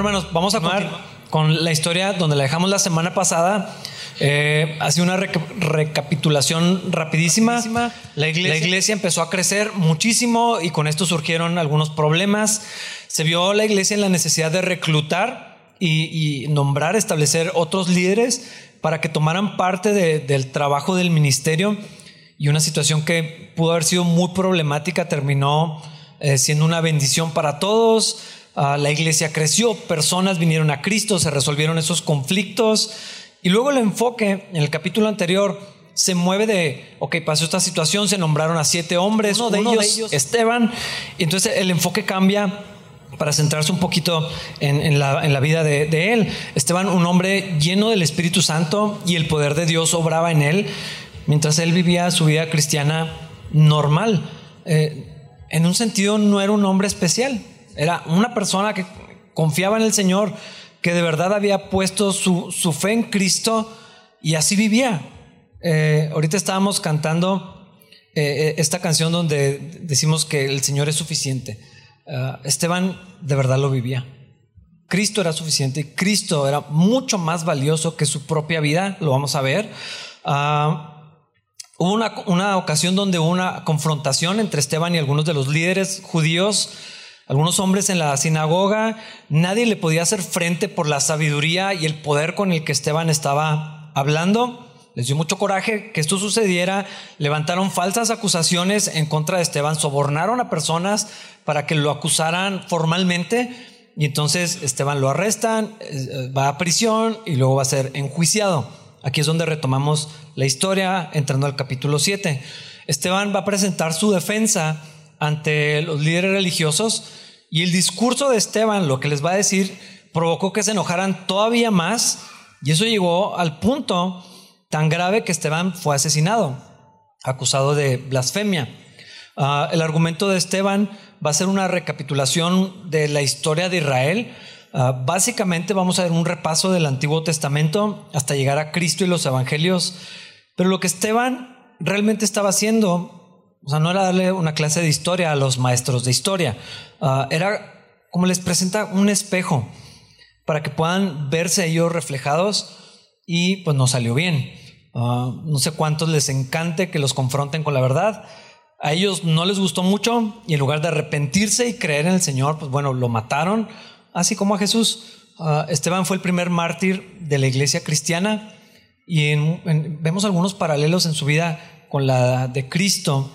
Bueno, hermanos, vamos a continuar con la historia donde la dejamos la semana pasada. Eh, hace una recapitulación rapidísima. La iglesia. la iglesia empezó a crecer muchísimo y con esto surgieron algunos problemas. Se vio la iglesia en la necesidad de reclutar y, nombrar, establecer otros líderes para que tomaran parte del trabajo del ministerio. Y una situación que pudo haber sido muy problemática terminó eh, siendo una bendición para todos. Ah, la iglesia creció, personas vinieron a Cristo, se resolvieron esos conflictos. Y luego el enfoque en el capítulo anterior se mueve de, ok, pasó esta situación, se nombraron a siete hombres, uno, de, ellos, Esteban. Y entonces el enfoque cambia para centrarse un poquito en, la, vida de, él. Esteban, un hombre lleno del Espíritu Santo y el poder de Dios obraba en él, mientras él vivía su vida cristiana normal. Eh, en un sentido no era un hombre especial, era una persona que confiaba en el Señor, que de verdad había puesto su, fe en Cristo y así vivía. Eh, ahorita estábamos cantando eh, esta canción donde decimos que el Señor es suficiente. Ah, Esteban de verdad lo vivía. Cristo era suficiente. Cristo era mucho más valioso que su propia vida, lo vamos a ver. Ah, hubo una, una, ocasión donde hubo una confrontación entre Esteban y algunos de los líderes judíos, algunos hombres en la sinagoga. Nadie le podía hacer frente por la sabiduría y el poder con el que Esteban estaba hablando. Les dio mucho coraje que esto sucediera, levantaron falsas acusaciones en contra de Esteban, sobornaron a personas para que lo acusaran formalmente y entonces Esteban lo arrestan, eh, va a prisión y luego va a ser enjuiciado. Aquí es donde retomamos la historia entrando al capítulo 7. Esteban va a presentar su defensa ante los líderes religiosos y el discurso de Esteban, lo que les va a decir, provocó que se enojaran todavía más y eso llegó al punto tan grave que Esteban fue asesinado, acusado de blasfemia. Ah, el argumento de Esteban va a ser una recapitulación de la historia de Israel. Ah, básicamente vamos a ver un repaso del Antiguo Testamento hasta llegar a Cristo y los Evangelios. Pero lo que Esteban realmente estaba haciendo, o sea, no era darle una clase de historia a los maestros de historia, ah, era como les presenta un espejo para que puedan verse ellos reflejados y pues no salió bien. Ah, no sé cuántos les encante que los confronten con la verdad. A ellos no les gustó mucho y en lugar de arrepentirse y creer en el Señor, pues bueno, lo mataron, así como a Jesús. Ah, Esteban fue el primer mártir de la iglesia cristiana y vemos algunos paralelos en su vida con la de Cristo.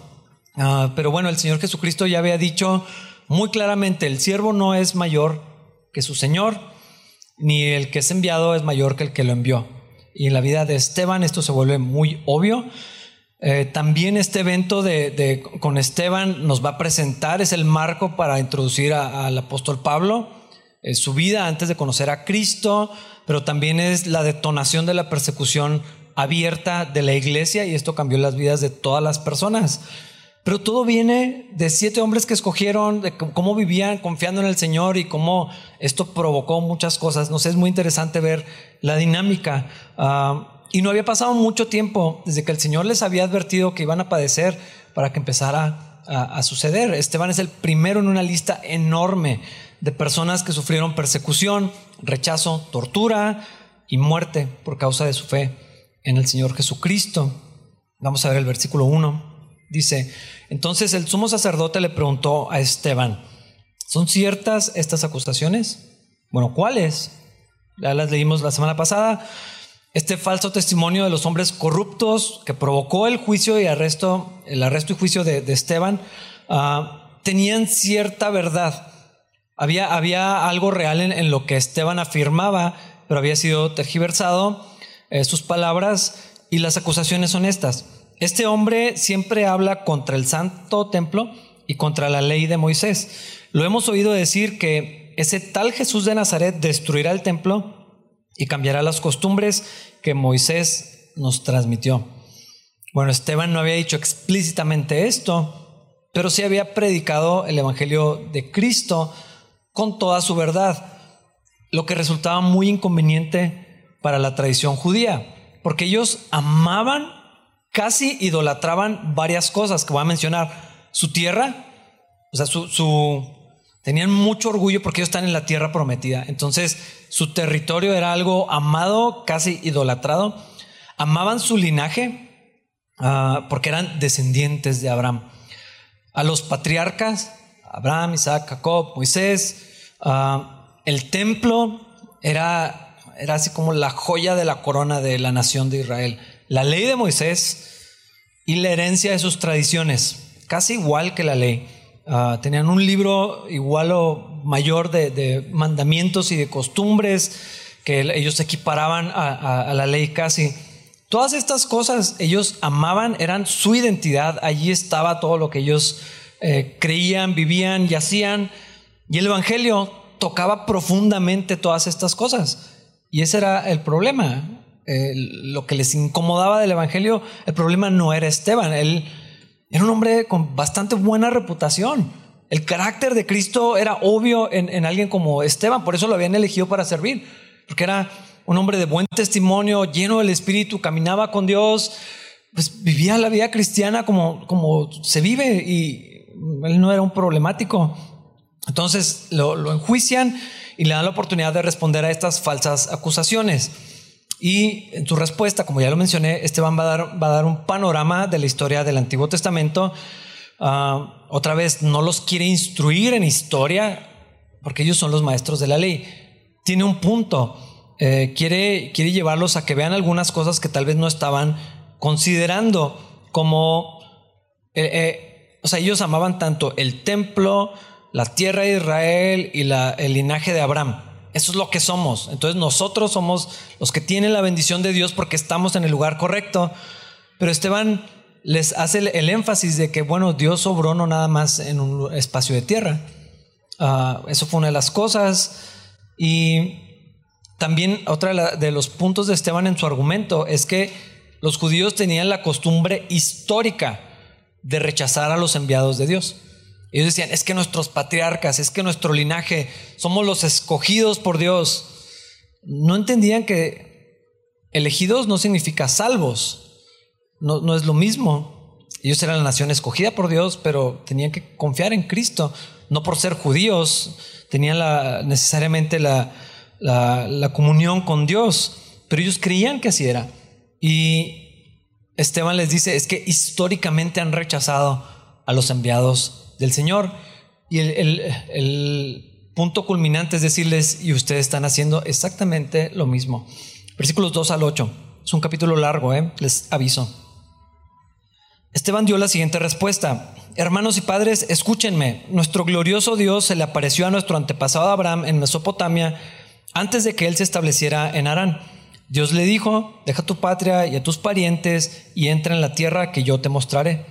Ah, pero bueno, el Señor Jesucristo ya había dicho muy claramente, el siervo no es mayor que su Señor, ni el que es enviado es mayor que el que lo envió. Y en la vida de Esteban esto se vuelve muy obvio. Eh, también este evento de, con Esteban nos va a presentar, es el marco para introducir al apóstol Pablo, eh, su vida antes de conocer a Cristo, pero también es la detonación de la persecución abierta de la iglesia y esto cambió las vidas de todas las personas. Pero todo viene de siete hombres que escogieron, de cómo vivían confiando en el Señor y cómo esto provocó muchas cosas. No sé, es muy interesante ver la dinámica. Ah, y no había pasado mucho tiempo desde que el Señor les había advertido que iban a padecer para que empezara a, suceder. Esteban es el primero en una lista enorme de personas que sufrieron persecución, rechazo, tortura y muerte por causa de su fe en el Señor Jesucristo. Vamos a ver el versículo 1. Dice, entonces el sumo sacerdote le preguntó a Esteban, ¿son ciertas estas acusaciones? Bueno, ¿cuáles? Ya las leímos la semana pasada. Este falso testimonio de los hombres corruptos que provocó el juicio y arresto, el arresto y juicio de, Esteban, ah, tenían cierta verdad. Había, había algo real en, lo que Esteban afirmaba, pero había sido tergiversado eh, sus palabras y las acusaciones son estas. Este hombre siempre habla contra el santo templo y contra la ley de Moisés. Lo hemos oído decir que ese tal Jesús de Nazaret destruirá el templo y cambiará las costumbres que Moisés nos transmitió. Bueno, Esteban no había dicho explícitamente esto, pero sí había predicado el Evangelio de Cristo con toda su verdad, lo que resultaba muy inconveniente para la tradición judía, porque ellos amaban casi idolatraban varias cosas que voy a mencionar. Su tierra, o sea, su, Tenían mucho orgullo porque ellos están en la tierra prometida. Entonces, su territorio era algo amado, casi idolatrado. Amaban su linaje ah, porque eran descendientes de Abraham. A los patriarcas, Abraham, Isaac, Jacob, Moisés, ah, el templo era, era así como la joya de la corona de la nación de Israel. La ley de Moisés y la herencia de sus tradiciones, casi igual que la ley. Ah, tenían un libro igual o mayor de, mandamientos y de costumbres que ellos equiparaban a, la ley casi. Todas estas cosas ellos amaban, eran su identidad, allí estaba todo lo que ellos eh, creían, vivían y hacían. Y el Evangelio tocaba profundamente todas estas cosas. Y ese era el problema. Lo que les incomodaba del Evangelio, el problema no era Esteban, él era un hombre con bastante buena reputación. El carácter de Cristo era obvio en, alguien como Esteban, por eso lo habían elegido para servir, porque era un hombre de buen testimonio, lleno del Espíritu, caminaba con Dios, pues vivía la vida cristiana como, como se vive y él no era un problemático. Entonces lo, lo enjuician y le dan la oportunidad de responder a estas falsas acusaciones. Y en su respuesta, como ya lo mencioné, Esteban va a dar, va a dar un panorama de la historia del Antiguo Testamento. Ah, otra vez, no los quiere instruir en historia, porque ellos son los maestros de la ley. Tiene un punto. Eh, quiere, quiere llevarlos a que vean algunas cosas que tal vez no estaban considerando, como, eh, eh, o sea, ellos amaban tanto el templo, la tierra de Israel y el linaje de Abraham. Eso es lo que somos. Entonces nosotros somos los que tienen la bendición de Dios porque estamos en el lugar correcto. Pero Esteban les hace el, énfasis de que, bueno, Dios sobró no nada más en un espacio de tierra. Ah, eso fue una de las cosas. Y también otra de los puntos de Esteban en su argumento es que los judíos tenían la costumbre histórica de rechazar a los enviados de Dios. Ellos decían, es que nuestros patriarcas, es que nuestro linaje, somos los escogidos por Dios. No entendían que elegidos no significa salvos. No, no es lo mismo. Ellos eran la nación escogida por Dios, pero tenían que confiar en Cristo. No por ser judíos, tenían la, necesariamente la, la, la comunión con Dios, pero ellos creían que así era. Y Esteban les dice, es que históricamente han rechazado a los enviados del Señor. Y el, punto culminante es decirles, y ustedes están haciendo exactamente lo mismo. Versículos 2 al 8. Es un capítulo largo, ¿eh? les aviso. Esteban dio la siguiente respuesta. Hermanos y padres, escúchenme. Nuestro glorioso Dios se le apareció a nuestro antepasado Abraham en Mesopotamia antes de que él se estableciera en Harán. Dios le dijo, deja tu patria y a tus parientes y entra en la tierra que yo te mostraré.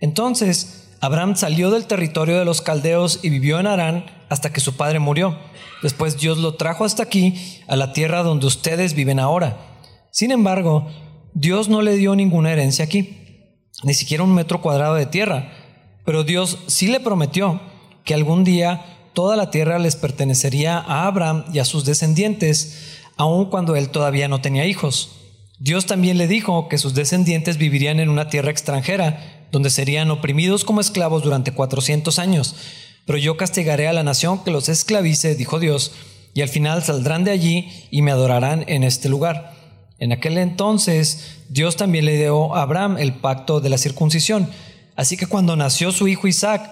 Entonces Abraham salió del territorio de los caldeos y vivió en Harán hasta que su padre murió. Después Dios lo trajo hasta aquí, a la tierra donde ustedes viven ahora. Sin embargo, Dios no le dio ninguna herencia aquí, ni siquiera un metro cuadrado de tierra. Pero Dios sí le prometió que algún día toda la tierra les pertenecería a Abraham y a sus descendientes, aun cuando él todavía no tenía hijos. Dios también le dijo que sus descendientes vivirían en una tierra extranjera donde serían oprimidos como esclavos durante 400 años. Pero yo castigaré a la nación que los esclavice, dijo Dios, y al final saldrán de allí y me adorarán en este lugar. En aquel entonces Dios también le dio a Abraham el pacto de la circuncisión. Así que cuando nació su hijo Isaac,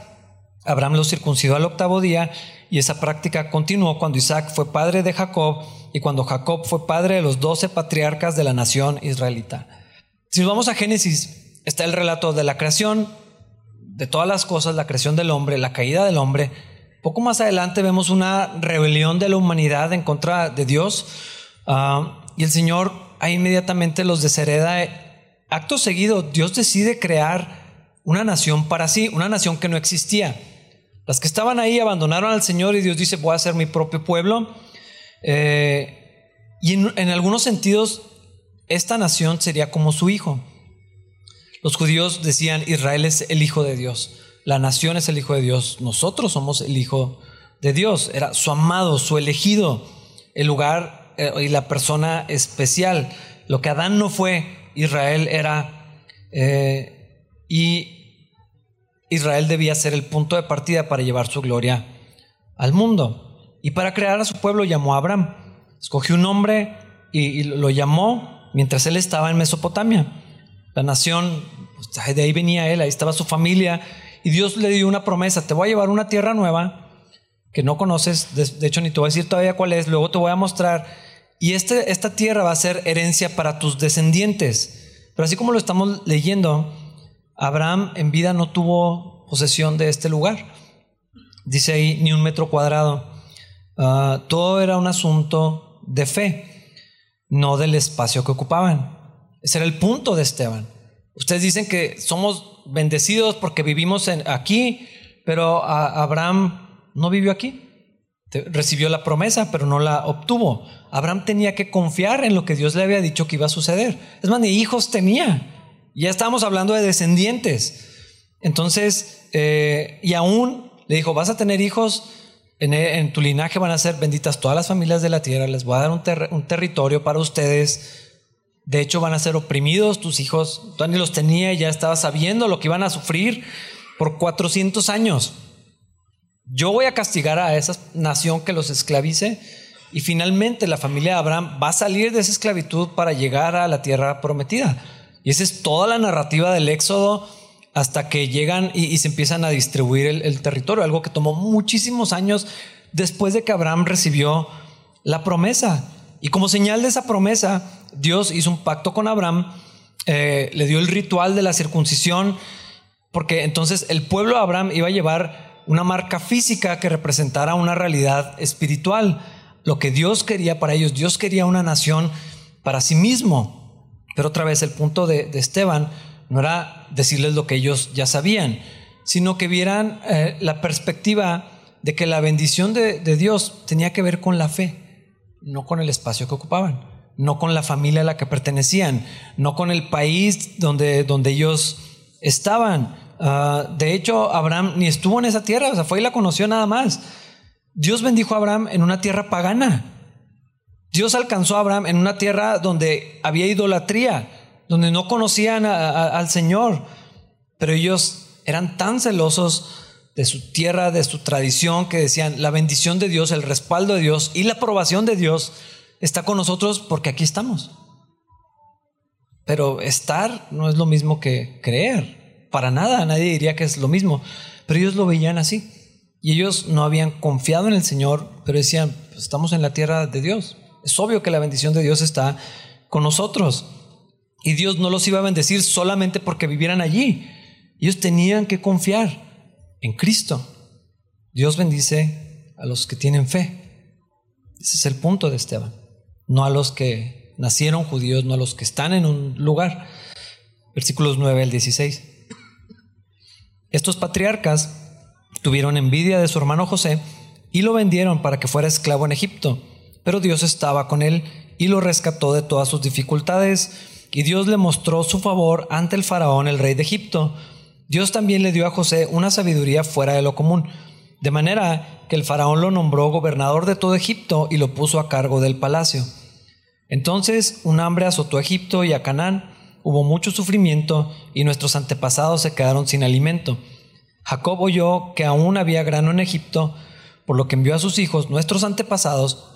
Abraham lo circuncidó al octavo día y esa práctica continuó cuando Isaac fue padre de Jacob y cuando Jacob fue padre de los doce patriarcas de la nación israelita. Si nos vamos a Génesis está el relato de la creación, de todas las cosas, la creación del hombre, la caída del hombre. Poco más adelante vemos una rebelión de la humanidad en contra de Dios ah, y el Señor ahí inmediatamente los deshereda. Acto seguido, Dios decide crear una nación para sí, una nación que no existía. Las que estaban ahí abandonaron al Señor y Dios dice, voy a hacer mi propio pueblo. Eh, y en algunos sentidos, esta nación sería como su hijo. Los judíos decían, Israel es el Hijo de Dios, la nación es el Hijo de Dios, nosotros somos el Hijo de Dios, era su amado, su elegido, el lugar eh, y la persona especial. Lo que Adán no fue, Israel era, eh, y Israel debía ser el punto de partida para llevar su gloria al mundo. Y para crear a su pueblo llamó a Abraham. Escogió un nombre y, lo llamó mientras él estaba en Mesopotamia. La nación, de ahí venía él, ahí estaba su familia. Y Dios le dio una promesa, te voy a llevar una tierra nueva que no conoces, de, hecho ni te voy a decir todavía cuál es, luego te voy a mostrar. Y este, esta tierra va a ser herencia para tus descendientes. Pero así como lo estamos leyendo, Abraham en vida no tuvo posesión de este lugar. Dice ahí ni un metro cuadrado. Ah, todo era un asunto de fe, no del espacio que ocupaban. Ese era el punto de Esteban. Ustedes dicen que somos bendecidos porque vivimos aquí, pero Abraham no vivió aquí. Recibió la promesa, pero no la obtuvo. Abraham tenía que confiar en lo que Dios le había dicho que iba a suceder. Es más, ni hijos tenía. Ya estábamos hablando de descendientes. Entonces, eh, y aún le dijo, vas a tener hijos, en, tu linaje van a ser benditas todas las familias de la tierra, les voy a dar un, territorio para ustedes. De hecho, van a ser oprimidos tus hijos. Tú ni los tenía, ya estaba sabiendo lo que iban a sufrir por 400 años. Yo voy a castigar a esa nación que los esclavice y finalmente la familia de Abraham va a salir de esa esclavitud para llegar a la tierra prometida. Y esa es toda la narrativa del Éxodo hasta que llegan y, se empiezan a distribuir el, territorio, algo que tomó muchísimos años después de que Abraham recibió la promesa. Y como señal de esa promesa, Dios hizo un pacto con Abraham, eh, le dio el ritual de la circuncisión, porque entonces el pueblo de Abraham iba a llevar una marca física que representara una realidad espiritual, lo que Dios quería para ellos. Dios quería una nación para sí mismo. Pero otra vez el punto de, Esteban no era decirles lo que ellos ya sabían, sino que vieran eh, la perspectiva de que la bendición de, Dios tenía que ver con la fe, no con el espacio que ocupaban, no con la familia a la que pertenecían, no con el país donde, donde ellos estaban. Ah, de hecho, Abraham ni estuvo en esa tierra, o sea, fue y la conoció nada más. Dios bendijo a Abraham en una tierra pagana. Dios alcanzó a Abraham en una tierra donde había idolatría, donde no conocían al Señor, pero ellos eran tan celosos de su tierra, de su tradición, que decían, la bendición de Dios, el respaldo de Dios y la aprobación de Dios está con nosotros porque aquí estamos. Pero estar no es lo mismo que creer, para nada, nadie diría que es lo mismo, pero ellos lo veían así. Y ellos no habían confiado en el Señor, pero decían, pues estamos en la tierra de Dios, es obvio que la bendición de Dios está con nosotros. Y Dios no los iba a bendecir solamente porque vivieran allí. Ellos tenían que confiar en Cristo. Dios bendice a los que tienen fe. Ese es el punto de Esteban. No a los que nacieron judíos, no a los que están en un lugar. Versículos 9 al 16. Estos patriarcas tuvieron envidia de su hermano José y lo vendieron para que fuera esclavo en Egipto pero Dios estaba con él y lo rescató de todas sus dificultades. Y Dios le mostró su favor ante el faraón, el rey de Egipto. Dios también le dio a José una sabiduría fuera de lo común, de manera que el faraón lo nombró gobernador de todo Egipto y lo puso a cargo del palacio. Entonces un hambre azotó a Egipto y a Canaán, hubo mucho sufrimiento y nuestros antepasados se quedaron sin alimento. Jacob oyó que aún había grano en Egipto, por lo que envió a sus hijos, nuestros antepasados,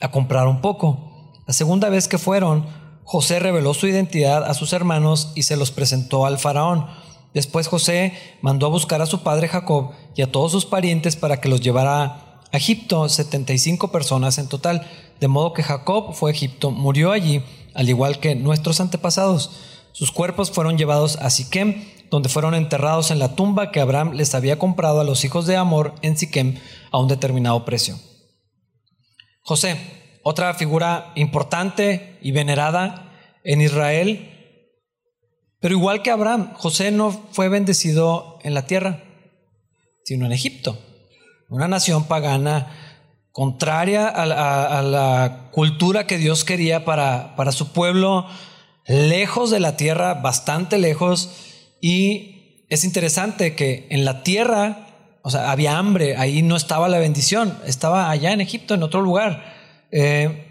a comprar un poco. La segunda vez que fueron, José reveló su identidad a sus hermanos y se los presentó al faraón. Después José mandó a buscar a su padre Jacob y a todos sus parientes para que los llevara a Egipto, 75 personas en total, de modo que Jacob fue a Egipto, murió allí, al igual que nuestros antepasados. Sus cuerpos fueron llevados a Siquem, donde fueron enterrados en la tumba que Abraham les había comprado a los hijos de Amor en Siquem a un determinado precio. José, otra figura importante y venerada en Israel. Pero igual que Abraham, José no fue bendecido en la tierra, sino en Egipto, una nación pagana contraria a la, cultura que Dios quería para, para su pueblo, lejos de la tierra, bastante lejos. Y es interesante que en la tierra o sea, había hambre, ahí no estaba la bendición, estaba allá en Egipto, en otro lugar. Eh,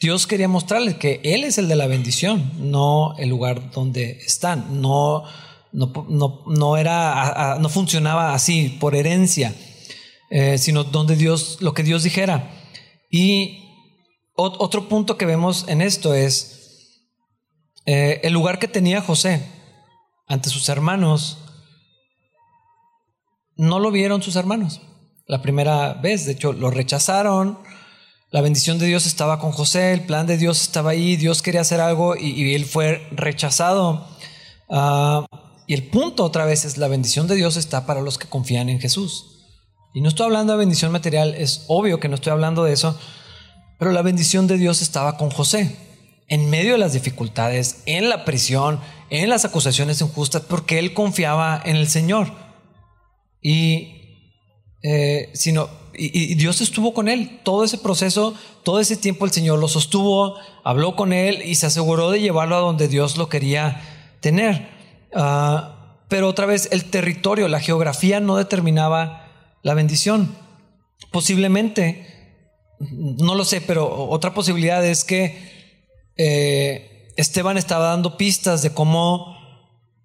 Dios quería mostrarles que Él es el de la bendición, no el lugar donde están. No, no, no, era, no funcionaba así por herencia. eh, sino donde Dios, lo que Dios dijera. Y otro punto que vemos en esto es eh, el lugar que tenía José ante sus hermanos. No lo vieron sus hermanos la primera vez, de hecho lo rechazaron, la bendición de Dios estaba con José, el plan de Dios estaba ahí, Dios quería hacer algo y, él fue rechazado. Ah, y el punto otra vez es la bendición de Dios está para los que confían en Jesús. Y no estoy hablando de bendición material, es obvio que no estoy hablando de eso, pero la bendición de Dios estaba con José, en medio de las dificultades, en la prisión, en las acusaciones injustas, porque él confiaba en el Señor. Y, eh, sino, y, Dios estuvo con él todo ese proceso, todo ese tiempo el Señor lo sostuvo, habló con él y se aseguró de llevarlo a donde Dios lo quería tener. Ah, pero otra vez, el territorio, la geografía no determinaba la bendición. Posiblemente, no lo sé, pero otra posibilidad es que eh, Esteban estaba dando pistas de cómo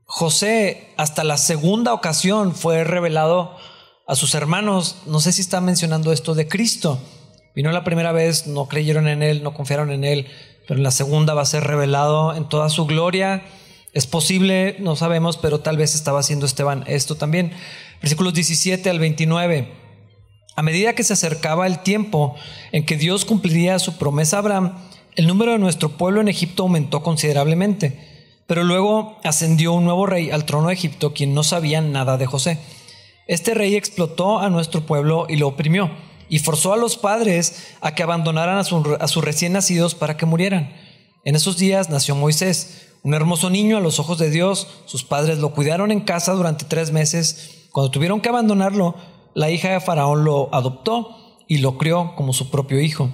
José hasta la segunda ocasión fue revelado a sus hermanos, no sé si está mencionando esto de Cristo. Vino la primera vez, no creyeron en Él, no confiaron en Él, pero en la segunda va a ser revelado en toda su gloria. Es posible, no sabemos, pero tal vez estaba haciendo Esteban esto también. Versículos 17 al 29. A medida que se acercaba el tiempo en que Dios cumpliría su promesa a Abraham, el número de nuestro pueblo en Egipto aumentó considerablemente. Pero luego ascendió un nuevo rey al trono de Egipto, quien no sabía nada de José. Este rey explotó a nuestro pueblo y lo oprimió, y forzó a los padres a que abandonaran a, sus recién nacidos para que murieran. En esos días nació Moisés, un hermoso niño a los ojos de Dios. Sus padres lo cuidaron en casa durante tres meses. Cuando tuvieron que abandonarlo, la hija de Faraón lo adoptó y lo crió como su propio hijo.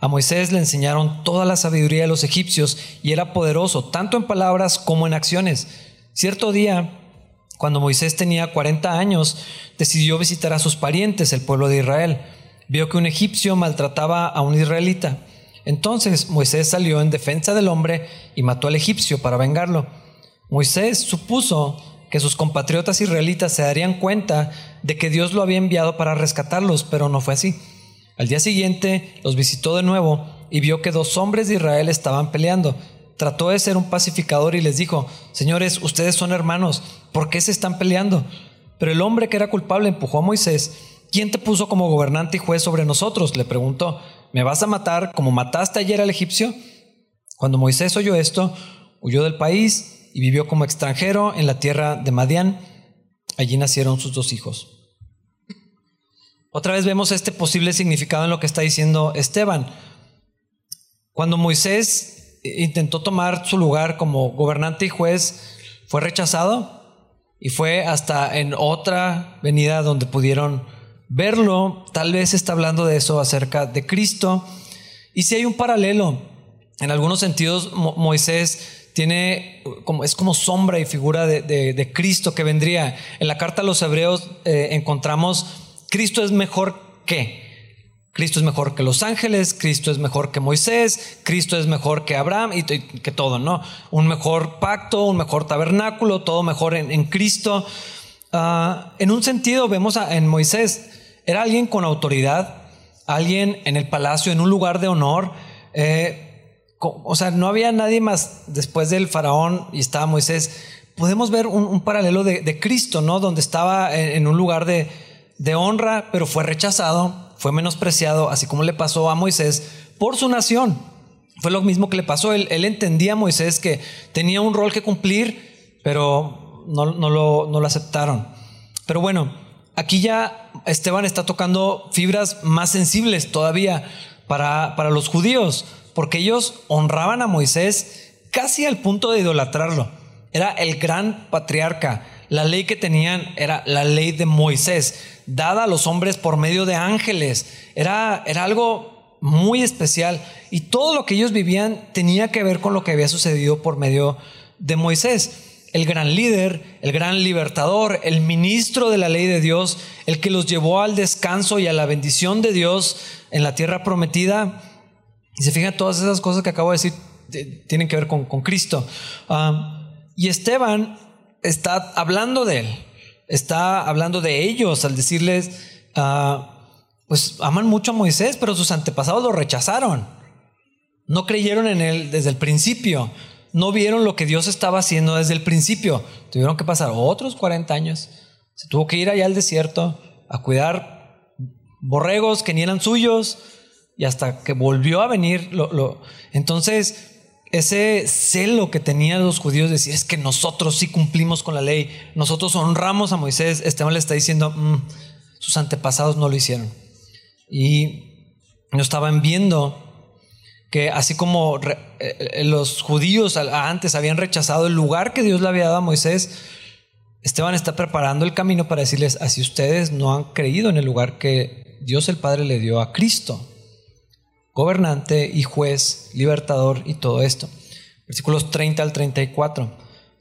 A Moisés le enseñaron toda la sabiduría de los egipcios y era poderoso tanto en palabras como en acciones. Cierto día cuando Moisés tenía 40 años, decidió visitar a sus parientes, el pueblo de Israel. Vio que un egipcio maltrataba a un israelita. Entonces Moisés salió en defensa del hombre y mató al egipcio para vengarlo. Moisés supuso que sus compatriotas israelitas se darían cuenta de que Dios lo había enviado para rescatarlos, pero no fue así. Al día siguiente los visitó de nuevo y vio que dos hombres de Israel estaban peleando trató de ser un pacificador y les dijo, señores, ustedes son hermanos, ¿por qué se están peleando? Pero el hombre que era culpable empujó a Moisés. ¿Quién te puso como gobernante y juez sobre nosotros? Le preguntó. ¿Me vas a matar como mataste ayer al egipcio? Cuando Moisés oyó esto, huyó del país y vivió como extranjero en la tierra de Madián. Allí nacieron sus dos hijos. Otra vez vemos este posible significado en lo que está diciendo Esteban. Cuando Moisés intentó tomar su lugar como gobernante y juez, fue rechazado y fue hasta en otra venida donde pudieron verlo. Tal vez está hablando de eso acerca de Cristo. Y si hay un paralelo, en algunos sentidos Moisés tiene como es como sombra y figura de, Cristo que vendría. En la carta a los hebreos eh, encontramos Cristo es mejor que. Cristo es mejor que los ángeles, Cristo es mejor que Moisés, Cristo es mejor que Abraham y que todo, ¿no? Un mejor pacto, un mejor tabernáculo, todo mejor en, Cristo. Ah, en un sentido, vemos en Moisés, era alguien con autoridad, alguien en el palacio, en un lugar de honor. Eh, o sea, no había nadie más después del faraón y estaba Moisés. Podemos ver un, paralelo de, Cristo, ¿no? Donde estaba en, un lugar de, de honra, pero fue rechazado fue menospreciado, así como le pasó a Moisés, por su nación. Fue lo mismo que le pasó. Él, entendía a Moisés que tenía un rol que cumplir, pero no, lo, aceptaron. Pero bueno, aquí ya Esteban está tocando fibras más sensibles todavía para, para los judíos, porque ellos honraban a Moisés casi al punto de idolatrarlo. Era el gran patriarca. La ley que tenían era la ley de Moisés dada a los hombres por medio de ángeles. Era, era algo muy especial y todo lo que ellos vivían tenía que ver con lo que había sucedido por medio de Moisés el gran líder, el gran libertador, el ministro de la ley de Dios, el que los llevó al descanso y a la bendición de Dios en la tierra prometida. Y se fijan, todas esas cosas que acabo de decir tienen que ver con, Cristo. Ah, y Esteban está hablando de él está hablando de ellos al decirles ah, pues aman mucho a Moisés, pero sus antepasados lo rechazaron. No creyeron en él desde el principio. No vieron lo que Dios estaba haciendo desde el principio. Tuvieron que pasar otros 40 años. Se tuvo que ir allá al desierto a cuidar borregos que ni eran suyos y hasta que volvió a venir. Lo, Entonces, ese celo que tenían los judíos de decir es que nosotros sí cumplimos con la ley, nosotros honramos a Moisés, Esteban le está diciendo, mm, sus antepasados no lo hicieron. Y no estaban viendo que así como eh, eh, los judíos antes habían rechazado el lugar que Dios le había dado a Moisés, Esteban está preparando el camino para decirles, así ustedes no han creído en el lugar que Dios el Padre le dio a Cristo gobernante y juez, libertador y todo esto. Versículos 30 al 34.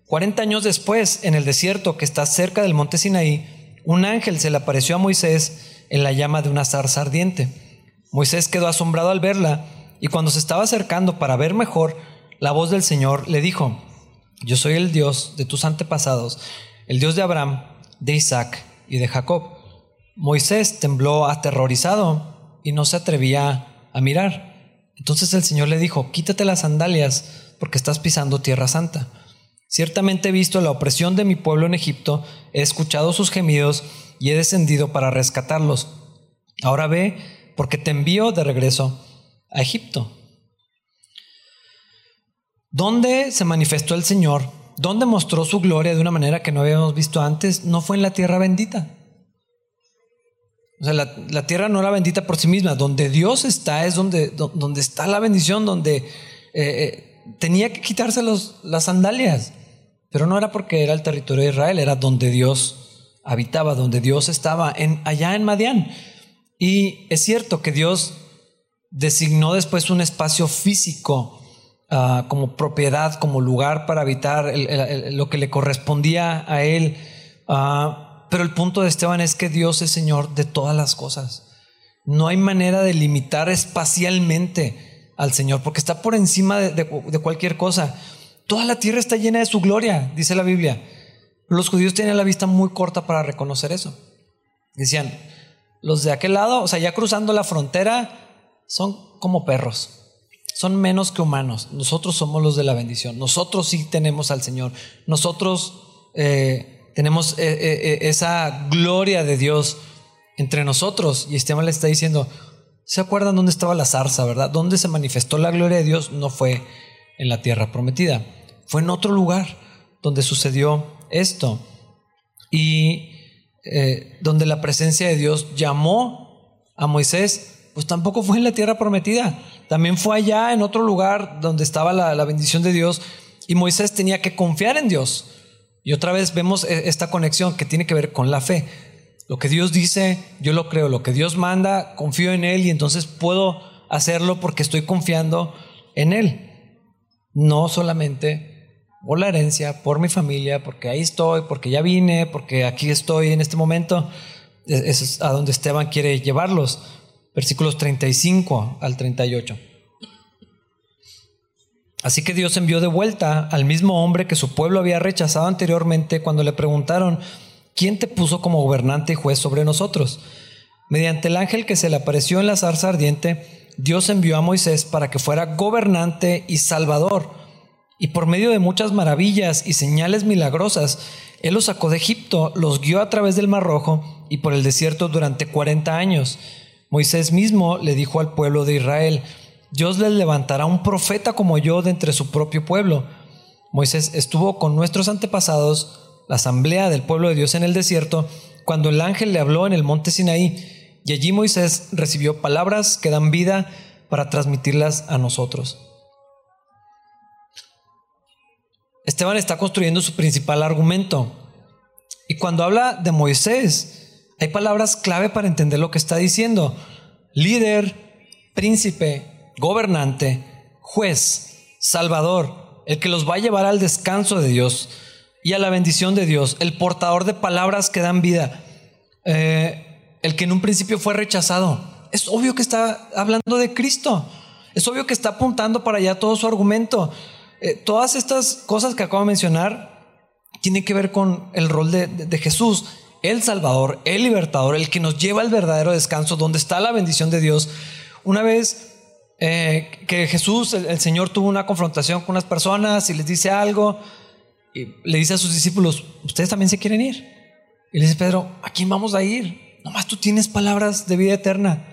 40 años después, en el desierto que está cerca del monte Sinaí, un ángel se le apareció a Moisés en la llama de una zarza ardiente. Moisés quedó asombrado al verla y cuando se estaba acercando para ver mejor, la voz del Señor le dijo, yo soy el Dios de tus antepasados, el Dios de Abraham, de Isaac y de Jacob. Moisés tembló aterrorizado y no se atrevía a mirar. Entonces el Señor le dijo, quítate las sandalias porque estás pisando tierra santa. Ciertamente he visto la opresión de mi pueblo en Egipto, he escuchado sus gemidos y he descendido para rescatarlos. Ahora ve, porque te envío de regreso a Egipto. ¿Dónde se manifestó el Señor? ¿Dónde mostró su gloria de una manera que no habíamos visto antes? No fue en la tierra bendita. O sea, la, tierra no era bendita por sí misma. Donde Dios está es donde, donde está la bendición, donde eh, eh, tenía que quitarse las sandalias. Pero no era porque era el territorio de Israel, era donde Dios habitaba, donde Dios estaba, en, allá en Madián. Y es cierto que Dios designó después un espacio físico ah, como propiedad, como lugar para habitar lo que le correspondía a él. Uh, pero el punto de Esteban es que Dios es Señor de todas las cosas. No hay manera de limitar espacialmente al Señor, porque está por encima de, cualquier cosa. Toda la tierra está llena de su gloria, dice la Biblia. Los judíos tienen la vista muy corta para reconocer eso. Decían, los de aquel lado, o sea, ya cruzando la frontera, son como perros. Son menos que humanos. Nosotros somos los de la bendición. Nosotros sí tenemos al Señor. Nosotros eh, tenemos eh, eh, eh, esa gloria de Dios entre nosotros. Y Esteban le está diciendo, ¿se acuerdan dónde estaba la zarza, verdad? ¿Dónde se manifestó la gloria de Dios? No fue en la tierra prometida, fue en otro lugar donde sucedió esto. Y donde la presencia de Dios llamó a Moisés, pues tampoco fue en la tierra prometida, también fue allá en otro lugar donde estaba la bendición de Dios y Moisés tenía que confiar en Dios. Y otra vez vemos e, esta conexión que tiene que ver con la fe. Lo que Dios dice, yo lo creo. Lo que Dios manda, confío en Él y entonces puedo hacerlo porque estoy confiando en Él. No solamente por la herencia, por mi familia, porque ahí estoy, porque ya vine, porque aquí estoy en este momento. E, es a donde Esteban quiere llevarlos. Versículos 35 al 38. Así que Dios envió de vuelta al mismo hombre que su pueblo había rechazado anteriormente cuando le preguntaron, ¿quién te puso como gobernante y juez sobre nosotros? Mediante el ángel que se le apareció en la zarza ardiente, Dios envió a Moisés para que fuera gobernante y salvador. Y por medio de muchas maravillas y señales milagrosas, Él los sacó de Egipto, los guió a través del Mar Rojo y por el desierto durante 40 años. Moisés mismo le dijo al pueblo de Israel, Dios les levantará un profeta como yo de entre su propio pueblo. Moisés estuvo con nuestros antepasados, la asamblea del pueblo de Dios en el desierto, cuando el ángel le habló en el monte Sinaí, y allí Moisés recibió palabras que dan vida para transmitirlas a nosotros. Esteban está construyendo su principal argumento. Y cuando habla de Moisés, hay palabras clave para entender lo que está diciendo. Líder, príncipe, gobernante, juez, salvador, el que los va a llevar al descanso de Dios y a la bendición de Dios, el portador de palabras que dan vida, eh, el que en un principio fue rechazado. Es obvio que está hablando de Cristo. Es obvio que está apuntando para allá todo su argumento. Eh, todas estas cosas que acabo de mencionar tienen que ver con el rol de, de Jesús. el Salvador, el Libertador, el que nos lleva al verdadero descanso, donde está la bendición de Dios. Una vez eh, que Jesús, el, Señor, tuvo una confrontación con unas personas y les dice algo, y le dice a sus discípulos, ¿ustedes también se quieren ir? Y le dice Pedro, ¿a quién vamos a ir? Nomás tú tienes palabras de vida eterna.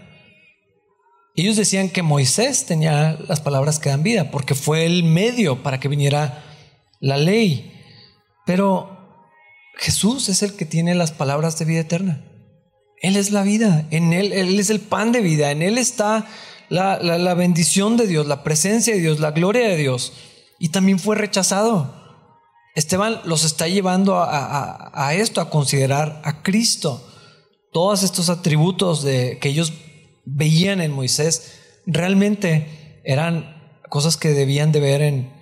Ellos decían que Moisés tenía las palabras que dan vida, porque fue el medio para que viniera la ley. Pero Jesús es el que tiene las palabras de vida eterna. Él es la vida, en Él, Él es el pan de vida, en Él está la, bendición de Dios, la presencia de Dios, la gloria de Dios. Y también fue rechazado. Esteban los está llevando a, a, esto, a considerar a Cristo. Todos estos atributos de, que ellos veían en Moisés realmente eran cosas que debían de ver en,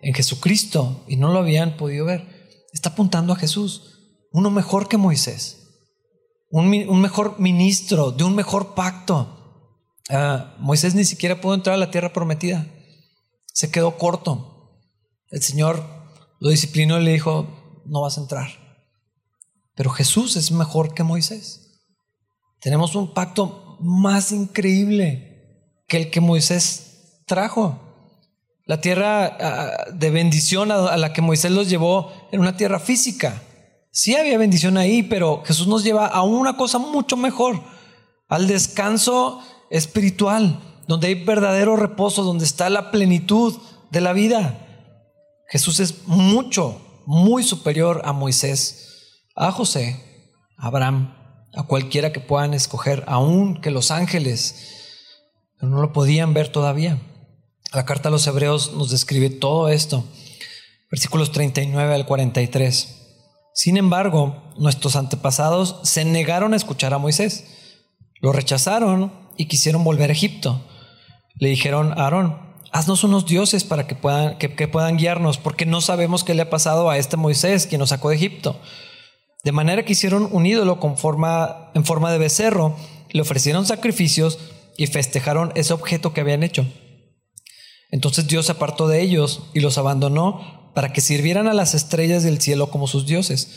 en Jesucristo y no lo habían podido ver está apuntando a Jesús, uno mejor que Moisés, un, mejor ministro, de un mejor pacto. Ah, Moisés ni siquiera pudo entrar a la tierra prometida, se quedó corto. El Señor lo disciplinó y le dijo, no vas a entrar. Pero Jesús es mejor que Moisés. Tenemos un pacto más increíble que el que Moisés trajo. La tierra ah, de bendición a la que Moisés los llevó en una tierra física. Sí había bendición ahí, pero Jesús nos lleva a una cosa mucho mejor, al descanso espiritual, donde hay verdadero reposo, donde está la plenitud de la vida. Jesús es mucho, muy superior a Moisés, a José, a Abraham, a cualquiera que puedan escoger, aun que los ángeles no lo podían ver todavía. La carta a los hebreos nos describe todo esto. Versículos 39 al 43. Sin embargo, nuestros antepasados se negaron a escuchar a Moisés. Lo rechazaron y quisieron volver a Egipto. Le dijeron a Aarón, haznos unos dioses para que puedan, que, puedan guiarnos, porque no sabemos qué le ha pasado a este Moisés, quien nos sacó de Egipto. De manera que hicieron un ídolo con forma, en forma de becerro, le ofrecieron sacrificios y festejaron ese objeto que habían hecho. Entonces Dios se apartó de ellos y los abandonó para que sirvieran a las estrellas del cielo como sus dioses.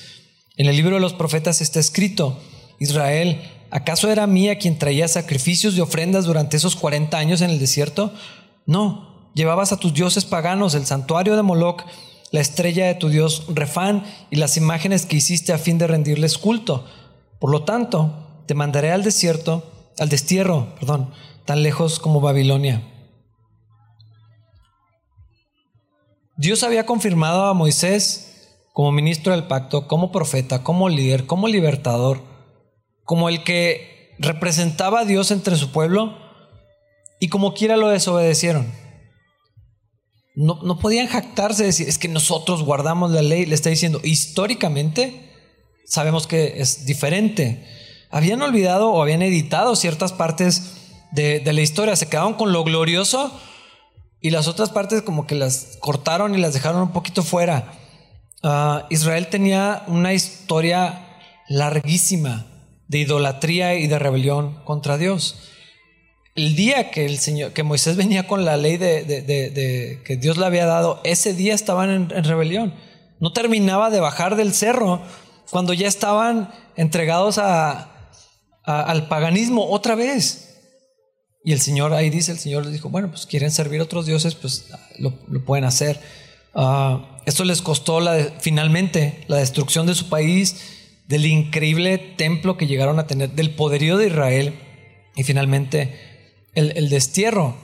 En el libro de los profetas está escrito, Israel, ¿acaso era mía quien traía sacrificios y ofrendas durante esos 40 años en el desierto? No, llevabas a tus dioses paganos, el santuario de Moloch, la estrella de tu dios Refán y las imágenes que hiciste a fin de rendirles culto. Por lo tanto, te mandaré al desierto, al destierro, perdón, tan lejos como Babilonia. Dios había confirmado a Moisés como ministro del pacto, como profeta, como líder, como libertador, como el que representaba a Dios entre su pueblo y como quiera lo desobedecieron. No, no podían jactarse de decir, es que nosotros guardamos la ley, le está diciendo, históricamente sabemos que es diferente. Habían olvidado o habían editado ciertas partes de, de la historia, se quedaron con lo glorioso y las otras partes como que las cortaron y las dejaron un poquito fuera. Ah, Israel tenía una historia larguísima de idolatría y de rebelión contra Dios. El día que el Señor, que Moisés venía con la ley de, que Dios le había dado, ese día estaban en, rebelión. No terminaba de bajar del cerro cuando ya estaban entregados al paganismo otra vez. Y el Señor, ahí dice, el Señor les dijo, bueno, pues quieren servir a otros dioses, pues lo, pueden hacer. Ah, esto les costó la, finalmente la destrucción de su país, del increíble templo que llegaron a tener, del poderío de Israel y finalmente el, el destierro.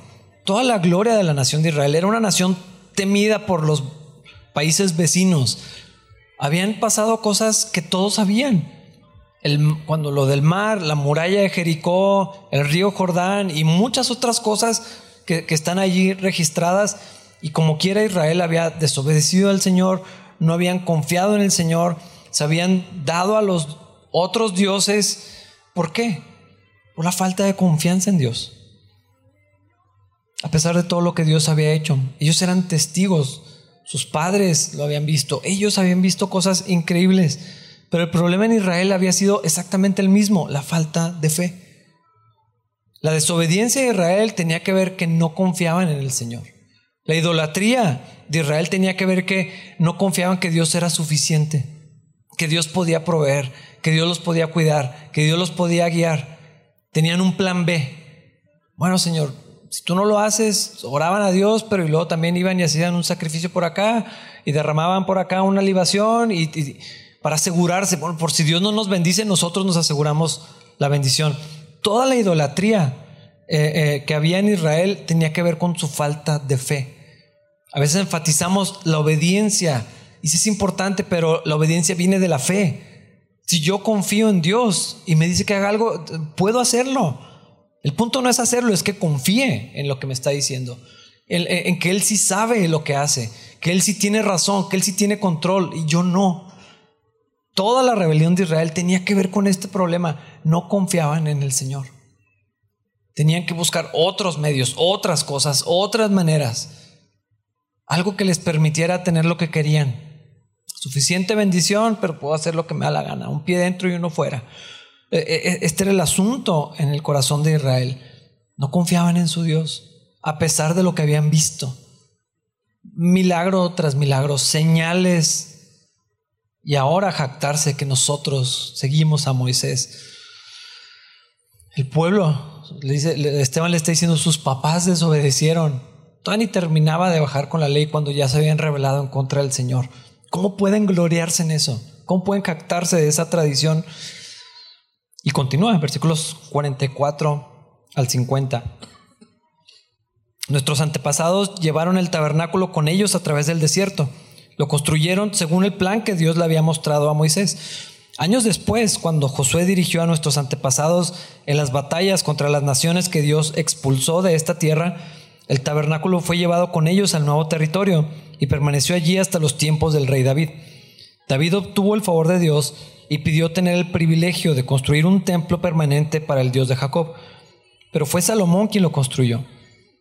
Toda la gloria de la nación de Israel era una nación temida por los países vecinos. Habían pasado cosas que todos sabían cuando lo del mar, la muralla de Jericó, el río Jordán y muchas otras cosas que, están allí registradas. Y como quiera Israel había desobedecido al Señor, no habían confiado en el Señor, se habían dado a los otros dioses. ¿Por qué? Por la falta de confianza en Dios. A pesar de todo lo que Dios había hecho, ellos eran testigos, sus padres lo habían visto, ellos habían visto cosas increíbles. Pero el problema en Israel había sido exactamente el mismo, la falta de fe. La desobediencia de Israel tenía que ver que no confiaban en el Señor. La idolatría de Israel tenía que ver que no confiaban que Dios era suficiente, que Dios podía proveer, que Dios los podía cuidar, que Dios los podía guiar. Tenían un plan B. Bueno, Señor, si tú no lo haces, oraban a Dios, pero y luego también iban y hacían un sacrificio por acá y derramaban por acá una libación y, para asegurarse, por si Dios no nos bendice, nosotros nos aseguramos la bendición. Toda la idolatría eh, eh, que había en Israel tenía que ver con su falta de fe. A veces enfatizamos la obediencia, y es importante, pero la obediencia viene de la fe. Si yo confío en Dios y me dice que haga algo, puedo hacerlo. El punto no es hacerlo, es que confíe en lo que me está diciendo, en, en que Él sí sabe lo que hace, que Él sí tiene razón, que Él sí tiene control y yo no. Toda la rebelión de Israel tenía que ver con este problema. No confiaban en el Señor. Tenían que buscar otros medios, otras cosas, otras maneras. Algo que les permitiera tener lo que querían. Suficiente bendición, pero puedo hacer lo que me da la gana. Un pie dentro y uno fuera. E, e, e, este era el asunto en el corazón de Israel. No confiaban en su Dios, a pesar de lo que habían visto. Milagro tras milagro, señales. Y ahora jactarse que nosotros seguimos a Moisés. El pueblo le dice, Esteban le está diciendo, sus papás desobedecieron. Todavía ni terminaba de bajar con la ley cuando ya se habían revelado en contra del Señor. ¿Cómo pueden gloriarse en eso? ¿Cómo pueden captarse de esa tradición? Y continúa en versículos 44 al 50. Nuestros antepasados llevaron el tabernáculo con ellos a través del desierto. Lo construyeron según el plan que Dios le había mostrado a Moisés. Años después, cuando Josué dirigió a nuestros antepasados en las batallas contra las naciones que Dios expulsó de esta tierra, el tabernáculo fue llevado con ellos al nuevo territorio y permaneció allí hasta los tiempos del rey David. David obtuvo el favor de Dios y pidió tener el privilegio de construir un templo permanente para el Dios de Jacob, pero fue Salomón quien lo construyó.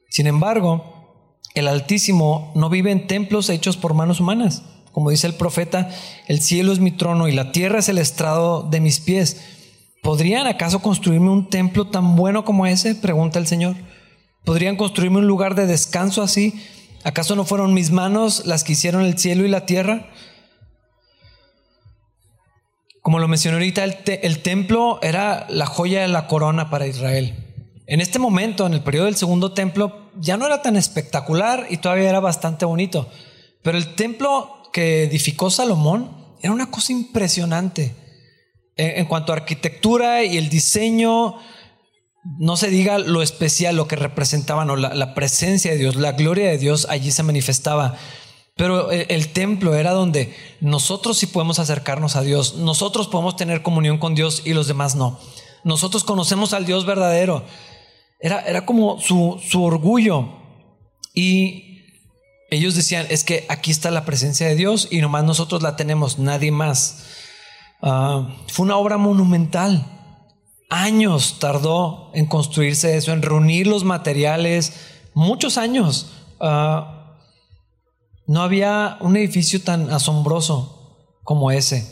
Sin embargo, el Altísimo no vive en templos hechos por manos humanas como dice el profeta, el cielo es mi trono y la tierra es el estrado de mis pies. ¿Podrían acaso construirme un templo tan bueno como ese? Pregunta el Señor. ¿Podrían construirme un lugar de descanso así? ¿Acaso no fueron mis manos las que hicieron el cielo y la tierra? Como lo mencioné ahorita, el, templo era la joya de la corona para Israel. En este momento, en el periodo del segundo templo, ya no era tan espectacular y todavía era bastante bonito. Pero el templo que edificó Salomón era una cosa impresionante. En, cuanto a arquitectura y el diseño, no se diga lo especial, lo que representaban, o la, presencia de Dios, la gloria de Dios allí se manifestaba. Pero el, el, templo era donde nosotros sí podemos acercarnos a Dios, nosotros podemos tener comunión con Dios y los demás no. Nosotros conocemos al Dios verdadero. Era, era como su, su orgullo. Y ellos decían, es que aquí está la presencia de Dios y nomás nosotros la tenemos, nadie más. Ah, fue una obra monumental. Años tardó en construirse eso, en reunir los materiales, muchos años. Ah, no había un edificio tan asombroso como ese,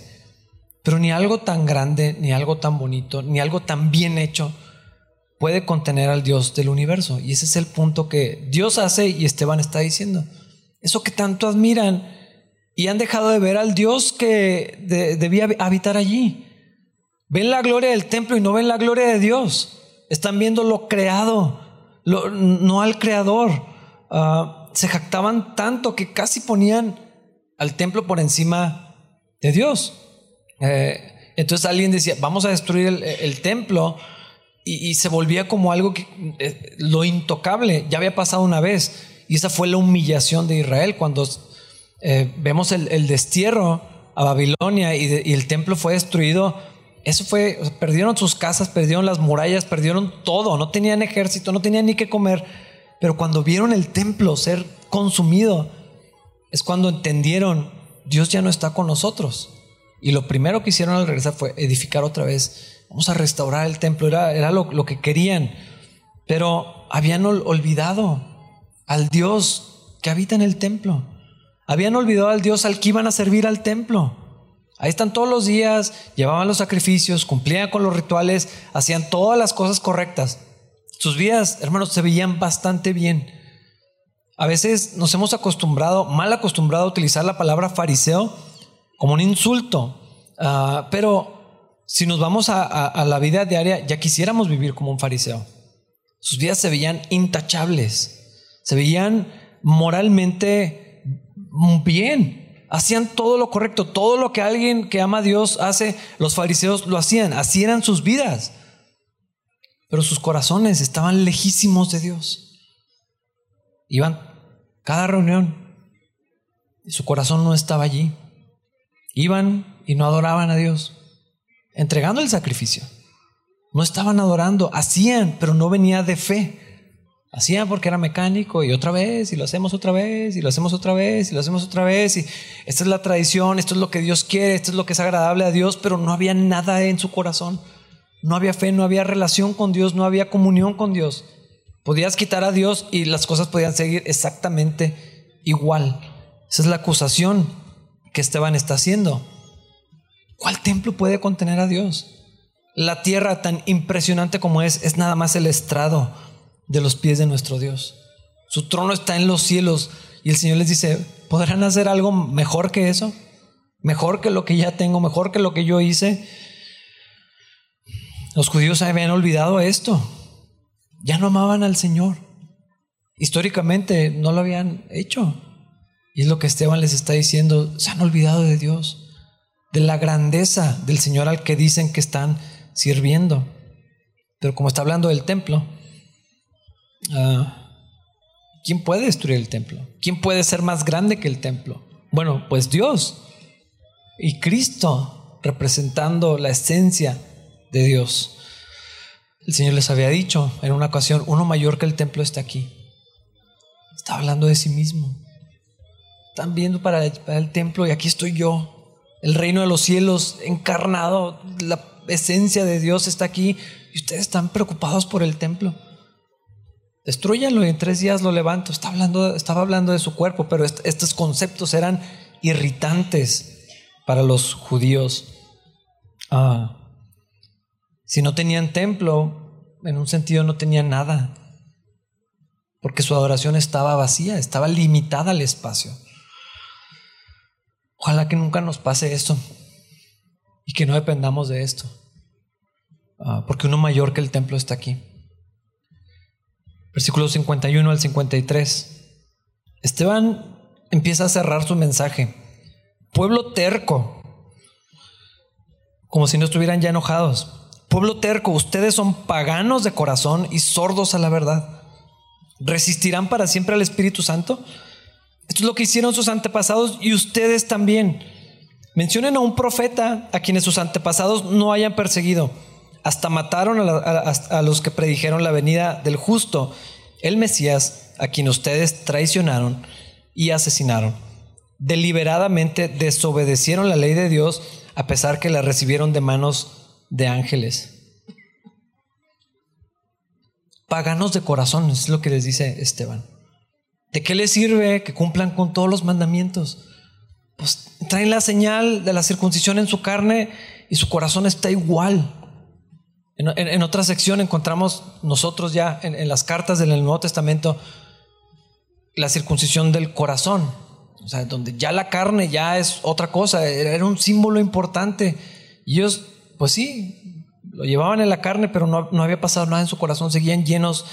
pero ni algo tan grande, ni algo tan bonito, ni algo tan bien hecho puede contener al Dios del universo. Y ese es el punto que Dios hace y Esteban está diciendo eso que tanto admiran, y han dejado de ver al Dios que debía habitar allí. Ven la gloria del templo y no ven la gloria de Dios. Están viendo lo creado, no al creador. Ah, se jactaban tanto que casi ponían al templo por encima de Dios. Eh, entonces alguien decía, vamos a destruir el, templo y, se volvía como algo que eh, lo intocable, ya había pasado una vez. Y esa fue la humillación de Israel cuando eh, vemos el, destierro a Babilonia y, el templo fue destruido. Eso fue, perdieron sus casas, perdieron las murallas, perdieron todo, no tenían ejército, no tenían ni qué comer. Pero cuando vieron el templo ser consumido, es cuando entendieron, Dios ya no está con nosotros. Y lo primero que hicieron al regresar fue edificar otra vez. Vamos a restaurar el templo, era, lo, que querían. Pero habían olvidado al Dios que habita en el templo. Habían olvidado al Dios al que iban a servir al templo. Ahí están todos los días, llevaban los sacrificios, cumplían con los rituales, hacían todas las cosas correctas. Sus vidas, hermanos, se veían bastante bien. A veces nos hemos acostumbrado, mal acostumbrado a utilizar la palabra fariseo como un insulto. Ah, pero si nos vamos a, la vida diaria, ya quisiéramos vivir como un fariseo. Sus vidas se veían intachables, se veían moralmente bien, hacían todo lo correcto, todo lo que alguien que ama a Dios hace, los fariseos lo hacían, así eran sus vidas. Pero sus corazones estaban lejísimos de Dios. Iban cada reunión y su corazón no estaba allí. Iban y no adoraban a Dios, entregando el sacrificio. No estaban adorando, hacían, pero no venía de fe. Hacían porque era mecánico y otra vez, y lo hacemos otra vez, y lo hacemos otra vez, y lo hacemos otra vez, y esta es la tradición, esto es lo que Dios quiere, esto es lo que es agradable a Dios, pero no había nada en su corazón. No había fe, no había relación con Dios, no había comunión con Dios. Podías quitar a Dios y las cosas podían seguir exactamente igual. Esa es la acusación que Esteban está haciendo. ¿Cuál templo puede contener a Dios? La tierra tan impresionante como es, es nada más el estrado de los pies de nuestro Dios. Su trono está en los cielos y el Señor les dice, ¿podrán hacer algo mejor que eso? Mejor que lo que ya tengo, mejor que lo que yo hice. Los judíos habían olvidado esto. Ya no amaban al Señor. Históricamente no lo habían hecho. Y es lo que Esteban les está diciendo. Se han olvidado de Dios, de la grandeza del Señor al que dicen que están sirviendo. Pero como está hablando del templo, ah, ¿quién puede destruir el templo? ¿Quién puede ser más grande que el templo? Bueno, pues Dios y Cristo representando la esencia de Dios. El Señor les había dicho en una ocasión, uno mayor que el templo está aquí. Está hablando de sí mismo. Están viendo para el, templo y aquí estoy yo. El reino de los cielos encarnado, la esencia de Dios está aquí y ustedes están preocupados por el templo. Destruyanlo y en tres días lo levanto. Estaba hablando de su cuerpo, pero estos conceptos eran irritantes para los judíos. Ah, si no tenían templo, en un sentido no tenían nada, porque su adoración estaba vacía, estaba limitada al espacio. Ojalá que nunca nos pase esto y que no dependamos de esto, ah, porque uno mayor que el templo está aquí. Versículo 51 al 53. Esteban empieza a cerrar su mensaje. Pueblo terco, como si no estuvieran ya enojados. Pueblo terco, ustedes son paganos de corazón y sordos a la verdad. ¿Resistirán para siempre al Espíritu Santo? Esto es lo que hicieron sus antepasados y ustedes también. Mencionen a un profeta a quienes sus antepasados no hayan perseguido. Hasta mataron a, los que predijeron la venida del justo, el Mesías, a quien ustedes traicionaron y asesinaron. Deliberadamente desobedecieron la ley de Dios a pesar que la recibieron de manos de ángeles. Paganos de corazón, es lo que les dice Esteban. ¿De qué les sirve que cumplan con todos los mandamientos? Pues traen la señal de la circuncisión en su carne y su corazón está igual. En, otra sección encontramos nosotros ya en, las cartas del Nuevo Testamento la circuncisión del corazón, o sea, donde ya la carne ya es otra cosa, era, un símbolo importante. Y ellos pues sí, lo llevaban en la carne, pero no, había pasado nada en su corazón, seguían llenos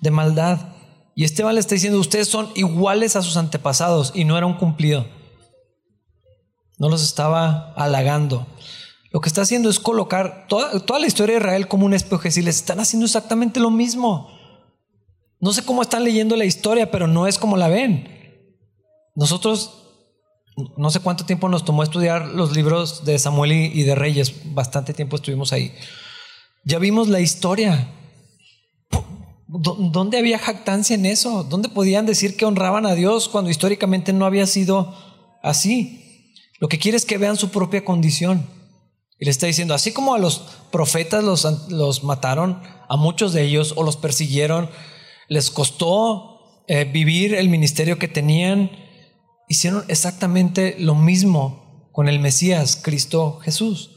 de maldad. Y Esteban le está diciendo, ustedes son iguales a sus antepasados y no era un cumplido. No los estaba halagando. Lo que está haciendo es colocar toda, toda la historia de Israel como un espejo y les están haciendo exactamente lo mismo. No sé cómo están leyendo la historia, pero no es como la ven. Nosotros no sé cuánto tiempo nos tomó estudiar los libros de Samuel y, de Reyes, bastante tiempo estuvimos ahí. Ya vimos la historia. ¿Dónde había jactancia en eso? ¿Dónde podían decir que honraban a Dios cuando históricamente no había sido así? Lo que quiere es que vean su propia condición. Y le está diciendo, así como a los profetas los, los mataron, a muchos de ellos, o los persiguieron, les costó eh, vivir el ministerio que tenían, hicieron exactamente lo mismo con el Mesías, Cristo Jesús.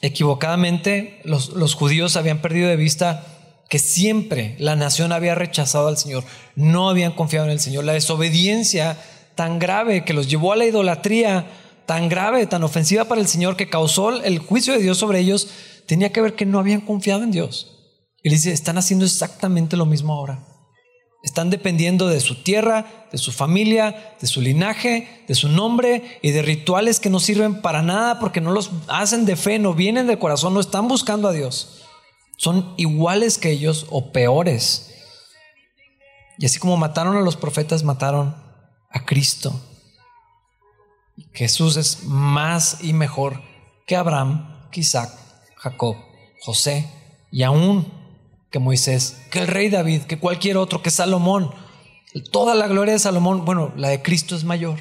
Equivocadamente, los, judíos habían perdido de vista que siempre la nación había rechazado al Señor, no habían confiado en el Señor. La desobediencia tan grave que los llevó a la idolatría tan grave, tan ofensiva para el Señor que causó el juicio de Dios sobre ellos, tenía que ver que no habían confiado en Dios. Y dice, están haciendo exactamente lo mismo ahora. Están dependiendo de su tierra, de su familia, de su linaje, de su nombre y de rituales que no sirven para nada porque no los hacen de fe, no vienen del corazón, no están buscando a Dios. Son iguales que ellos o peores. Y así como mataron a los profetas, mataron a Cristo. Jesús es más y mejor que Abraham, que Isaac, Jacob, José y aún que Moisés, que el rey David, que cualquier otro, que Salomón. Toda la gloria de Salomón, bueno, la de Cristo es mayor.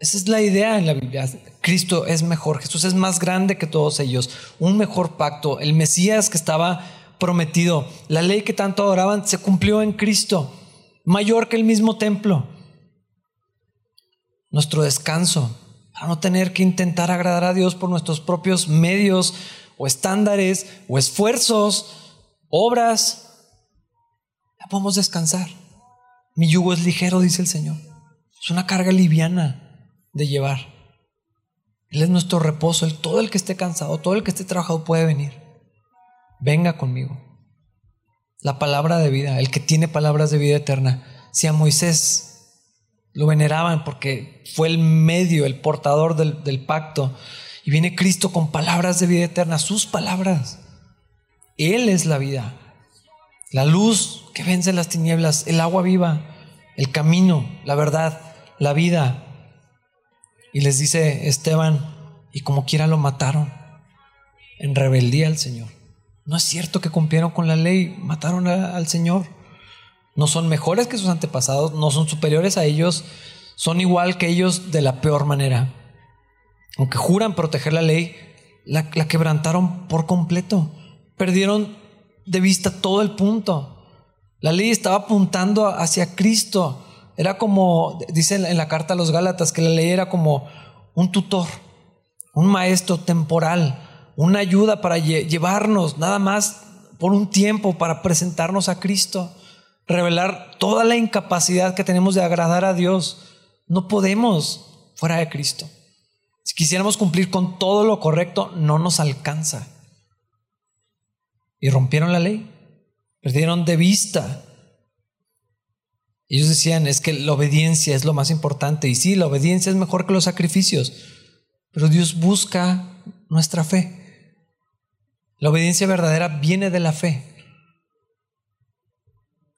Esa es la idea en la Biblia. Cristo es mejor, Jesús es más grande que todos ellos, un mejor pacto. El Mesías que estaba prometido, la ley que tanto adoraban, se cumplió en Cristo, mayor que el mismo templo. Nuestro descanso, para no tener que intentar agradar a Dios por nuestros propios medios o estándares o esfuerzos, obras, podemos descansar. Mi yugo es ligero, dice el Señor. Es una carga liviana de llevar. Él es nuestro reposo. El, todo el que esté cansado, todo el que esté trabajado puede venir. Venga conmigo. La palabra de vida, el que tiene palabras de vida eterna. Si a Moisés lo veneraban porque fue el medio, el portador del, del pacto, y viene Cristo con palabras de vida eterna, sus palabras. Él es la vida, la luz que vence las tinieblas, el agua viva, el camino, la verdad, la vida. Y les dice Esteban, y como quiera lo mataron, en rebeldía al Señor. No es cierto que cumplieron con la ley, mataron al Señor. No son mejores que sus antepasados, no son superiores a ellos, son igual que ellos de la peor manera. Aunque juran proteger la ley, la, quebrantaron por completo perdieron de vista todo el punto. La ley estaba apuntando hacia Cristo. Era como, dice en la carta a los Gálatas, que la ley era como un tutor, un maestro temporal, una ayuda para llevarnos nada más por un tiempo para presentarnos a Cristo, revelar toda la incapacidad que tenemos de agradar a Dios. No podemos fuera de Cristo. Si quisiéramos cumplir con todo lo correcto, no nos alcanza y rompieron la ley, perdieron de vista. Ellos decían, es que la obediencia es lo más importante. Y sí, la obediencia es mejor que los sacrificios, pero Dios busca nuestra fe. La obediencia verdadera viene de la fe.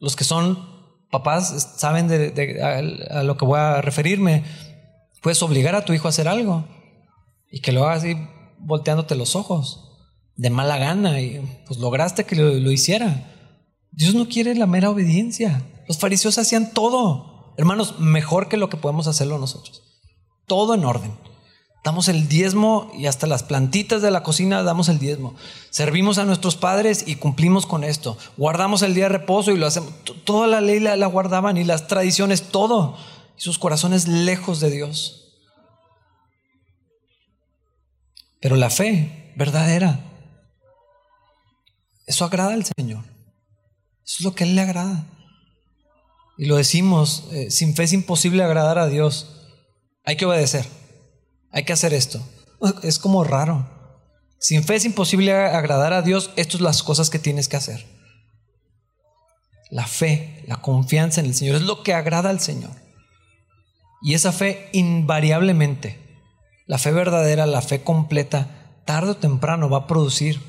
Los que son papás saben a, lo que voy a referirme. Puedes obligar a tu hijo a hacer algo y que lo haga así volteándote los ojos de mala gana y pues lograste que lo, hiciera. Dios no quiere la mera obediencia. Los fariseos hacían todo, hermanos, mejor que lo que podemos hacerlo nosotros. Todo en orden. Damos el diezmo y hasta las plantitas de la cocina damos el diezmo. Servimos a nuestros padres y cumplimos con esto. Guardamos el día de reposo y lo hacemos. Toda la ley la, guardaban y las tradiciones, todo. Y sus corazones lejos de Dios. Pero la fe verdadera eso agrada al Señor. Eso es lo que Él le agrada. Y lo decimos, eh, sin fe es imposible agradar a Dios. Hay que obedecer. Hay que hacer esto. Es como raro. Sin fe es imposible agradar a Dios. Estas son las cosas que tienes que hacer. La fe, la confianza en el Señor es lo que agrada al Señor. Y esa fe invariablemente, la fe verdadera, la fe completa, tarde o temprano va a producir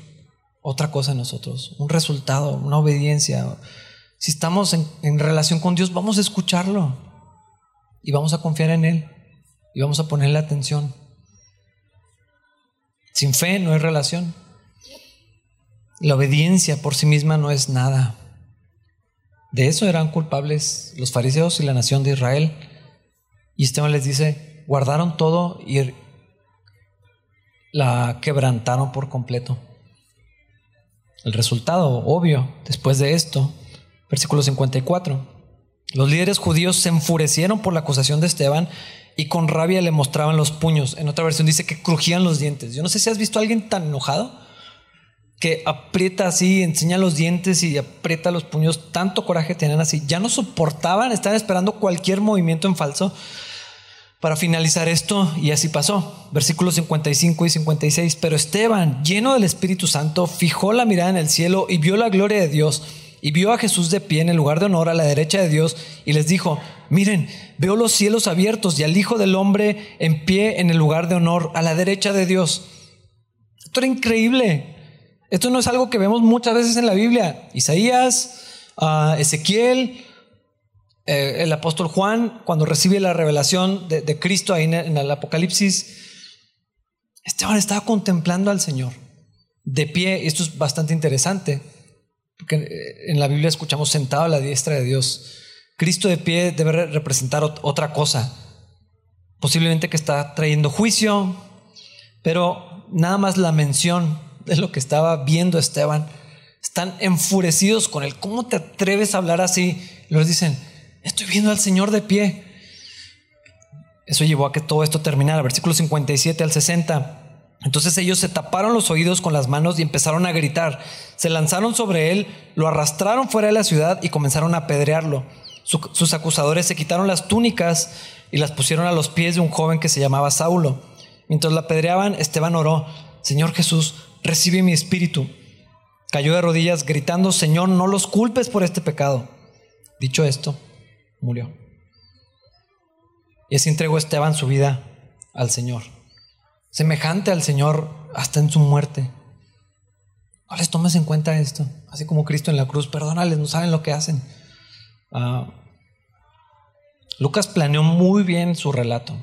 otra cosa en nosotros, un resultado, una obediencia. Si estamos en, relación con Dios, vamos a escucharlo y vamos a confiar en Él y vamos a ponerle atención. Sin fe no hay relación. La obediencia por sí misma no es nada. De eso eran culpables los fariseos y la nación de Israel. Y Esteban les dice, guardaron todo y la quebrantaron por completo. El resultado obvio después de esto, versículo 54. Los líderes judíos se enfurecieron por la acusación de Esteban y con rabia le mostraban los puños. En otra versión dice que crujían los dientes. Yo no sé si has visto a alguien tan enojado que aprieta así, enseña los dientes y aprieta los puños. Tanto coraje tenían así. Ya no soportaban, estaban esperando cualquier movimiento en falso Para finalizar esto, y así pasó, versículos 55 y 56, pero Esteban, lleno del Espíritu Santo, fijó la mirada en el cielo y vio la gloria de Dios y vio a Jesús de pie en el lugar de honor a la derecha de Dios y les dijo, miren, veo los cielos abiertos y al Hijo del Hombre en pie en el lugar de honor a la derecha de Dios. Esto era increíble. Esto no es algo que vemos muchas veces en la Biblia. Isaías, ah, Ezequiel, eh, el apóstol Juan, cuando recibe la revelación de, Cristo ahí en el Apocalipsis, Esteban estaba contemplando al Señor de pie. Esto es bastante interesante porque eh, en la Biblia escuchamos sentado a la diestra de Dios. Cristo de pie debe representar otra cosa. Posiblemente que está trayendo juicio, pero nada más la mención de lo que estaba viendo Esteban. Están enfurecidos con él. ¿Cómo te atreves a hablar así? Les dicen, estoy viendo al Señor de pie. Eso llevó a que todo esto terminara. Versículo 57 al 60. Entonces ellos se taparon los oídos con las manos y empezaron a gritar. Se lanzaron sobre él, lo arrastraron fuera de la ciudad y comenzaron a apedrearlo. Sus acusadores se quitaron las túnicas y las pusieron a los pies de un joven que se llamaba Saulo. Mientras la apedreaban, Esteban oró, Señor Jesús, recibe mi espíritu. Cayó de rodillas gritando, Señor, no los culpes por este pecado. Dicho esto, murió. Y así entregó Esteban su vida al Señor semejante al Señor hasta en su muerte. No les tomes en cuenta esto, así como Cristo en la cruz, perdónales, no saben lo que hacen. Ah, Lucas planeó muy bien su relato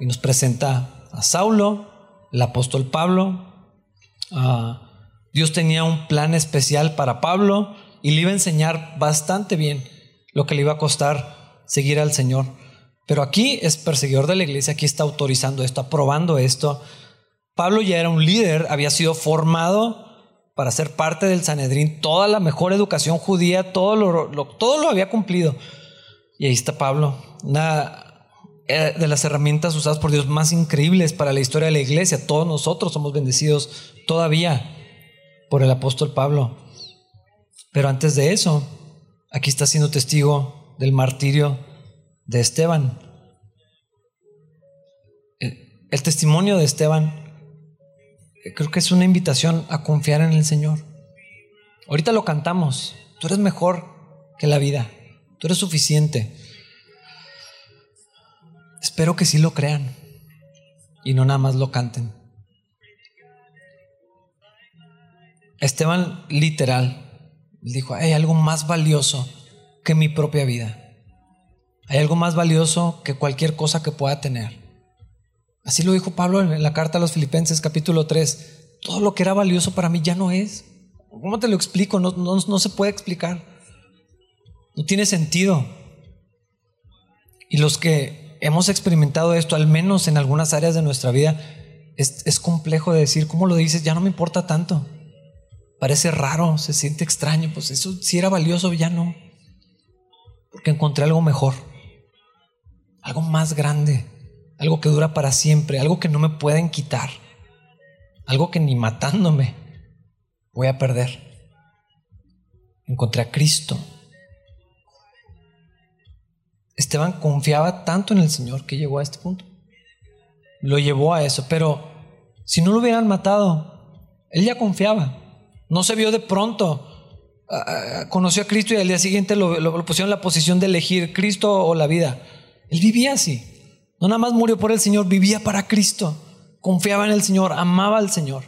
y nos presenta a Saulo, el apóstol Pablo. Ah, Dios tenía un plan especial para Pablo y le iba a enseñar bastante bien lo que le iba a costar seguir al Señor. Pero aquí es perseguidor de la iglesia, aquí está autorizando esto, aprobando esto. Pablo ya era un líder, había sido formado para ser parte del Sanedrín, toda la mejor educación judía, todo lo, lo había cumplido. Y ahí está Pablo, una eh, de las herramientas usadas por Dios más increíbles para la historia de la iglesia. Todos nosotros somos bendecidos todavía por el apóstol Pablo. Pero antes de eso, aquí está siendo testigo del martirio de Esteban. El, testimonio de Esteban creo que es una invitación a confiar en el Señor. Ahorita lo cantamos, tú eres mejor que la vida, tú eres suficiente. Espero que sí lo crean y no nada más lo canten. Esteban literal dijo, hay algo más valioso que mi propia vida. Hay algo más valioso que cualquier cosa que pueda tener. Así lo dijo Pablo en la carta a los Filipenses capítulo 3. Todo lo que era valioso para mí ya no es. ¿Cómo te lo explico? No, no, se puede explicar. No tiene sentido. Y los que hemos experimentado esto, al menos en algunas áreas de nuestra vida, es, es complejo de decir, ¿cómo lo dices? Ya no me importa tanto. Parece raro, se siente extraño. Pues eso si era valioso, ya no. Porque encontré algo mejor algo más grande, algo que dura para siempre, algo que no me pueden quitar, algo que ni matándome voy a perder. Encontré a Cristo. Esteban confiaba tanto en el Señor que llegó a este punto. Lo llevó a eso, pero si no lo hubieran matado, él ya confiaba. No se vio de pronto. Ah, ah, conoció a Cristo y al día siguiente lo, lo pusieron en la posición de elegir Cristo o la vida. Él vivía así. No nada más murió por el Señor, vivía para Cristo. Confiaba en el Señor, amaba al Señor.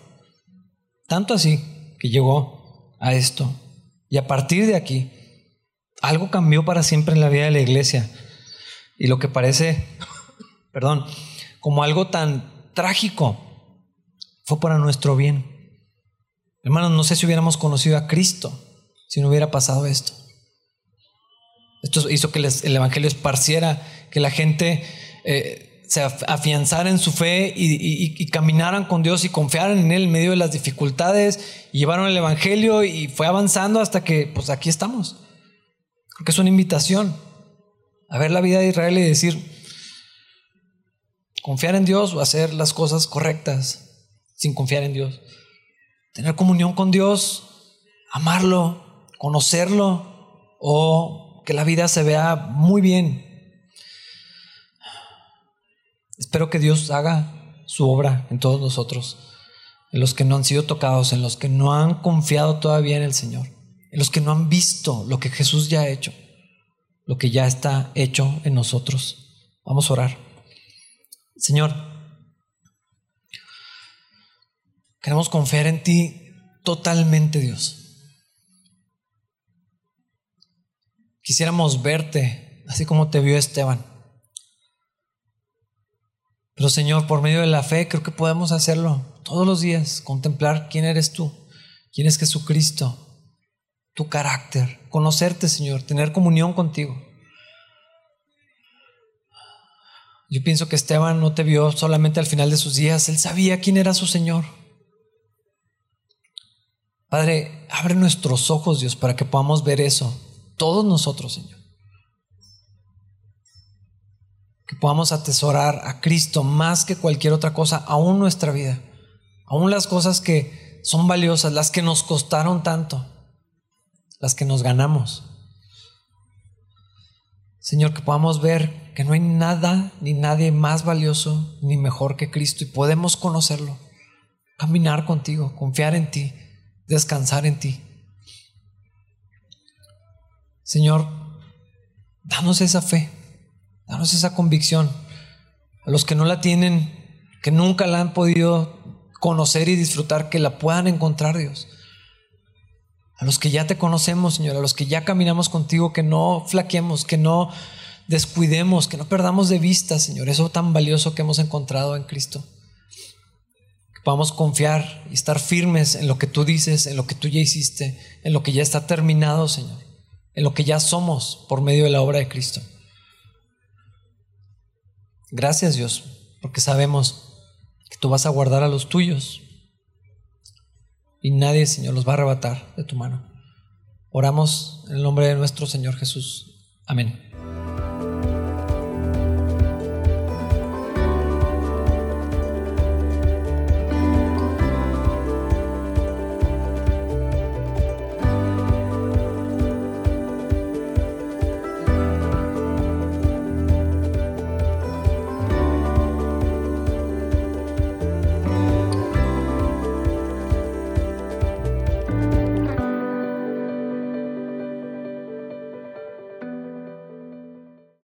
Tanto así que llegó a esto. Y a partir de aquí, algo cambió para siempre en la vida de la iglesia. Y lo que parece, perdón, como algo tan trágico, fue para nuestro bien. Hermanos, no sé si hubiéramos conocido a Cristo si no hubiera pasado esto. Esto hizo que el Evangelio esparciera que la gente eh, se afianzara en su fe y, caminaran con Dios y confiaran en Él en medio de las dificultades y llevaron el Evangelio y fue avanzando hasta que pues aquí estamos. Creo que es una invitación a ver la vida de Israel y decir, confiar en Dios o hacer las cosas correctas sin confiar en Dios. Tener comunión con Dios, amarlo, conocerlo o que la vida se vea muy bien Espero que Dios haga su obra en todos nosotros, en los que no han sido tocados, en los que no han confiado todavía en el Señor, en los que no han visto lo que Jesús ya ha hecho, lo que ya está hecho en nosotros. Vamos a orar. Señor, queremos confiar en ti totalmente, Dios. Quisiéramos verte así como te vio Esteban. Pero Señor, por medio de la fe creo que podemos hacerlo todos los días, contemplar quién eres tú, quién es Jesucristo, tu carácter, conocerte Señor, tener comunión contigo. Yo pienso que Esteban no te vio solamente al final de sus días, él sabía quién era su Señor. Padre, abre nuestros ojos, Dios, para que podamos ver eso todos nosotros, Señor. Que podamos atesorar a Cristo más que cualquier otra cosa, aún nuestra vida, aún las cosas que son valiosas, las que nos costaron tanto, las que nos ganamos. Señor, que podamos ver que no hay nada ni nadie más valioso ni mejor que Cristo y podemos conocerlo, caminar contigo, confiar en ti, descansar en ti. Señor, danos esa fe, danos esa convicción. A los que no la tienen, que nunca la han podido conocer y disfrutar, que la puedan encontrar, Dios. A los que ya te conocemos, Señor, a los que ya caminamos contigo, que no flaquemos, que no descuidemos, que no perdamos de vista, Señor, eso tan valioso que hemos encontrado en Cristo. Que podamos confiar y estar firmes en lo que tú dices, en lo que tú ya hiciste, en lo que ya está terminado, Señor en lo que ya somos por medio de la obra de Cristo. Gracias Dios, porque sabemos que tú vas a guardar a los tuyos y nadie, Señor, los va a arrebatar de tu mano. Oramos en el nombre de nuestro Señor Jesús. Amén.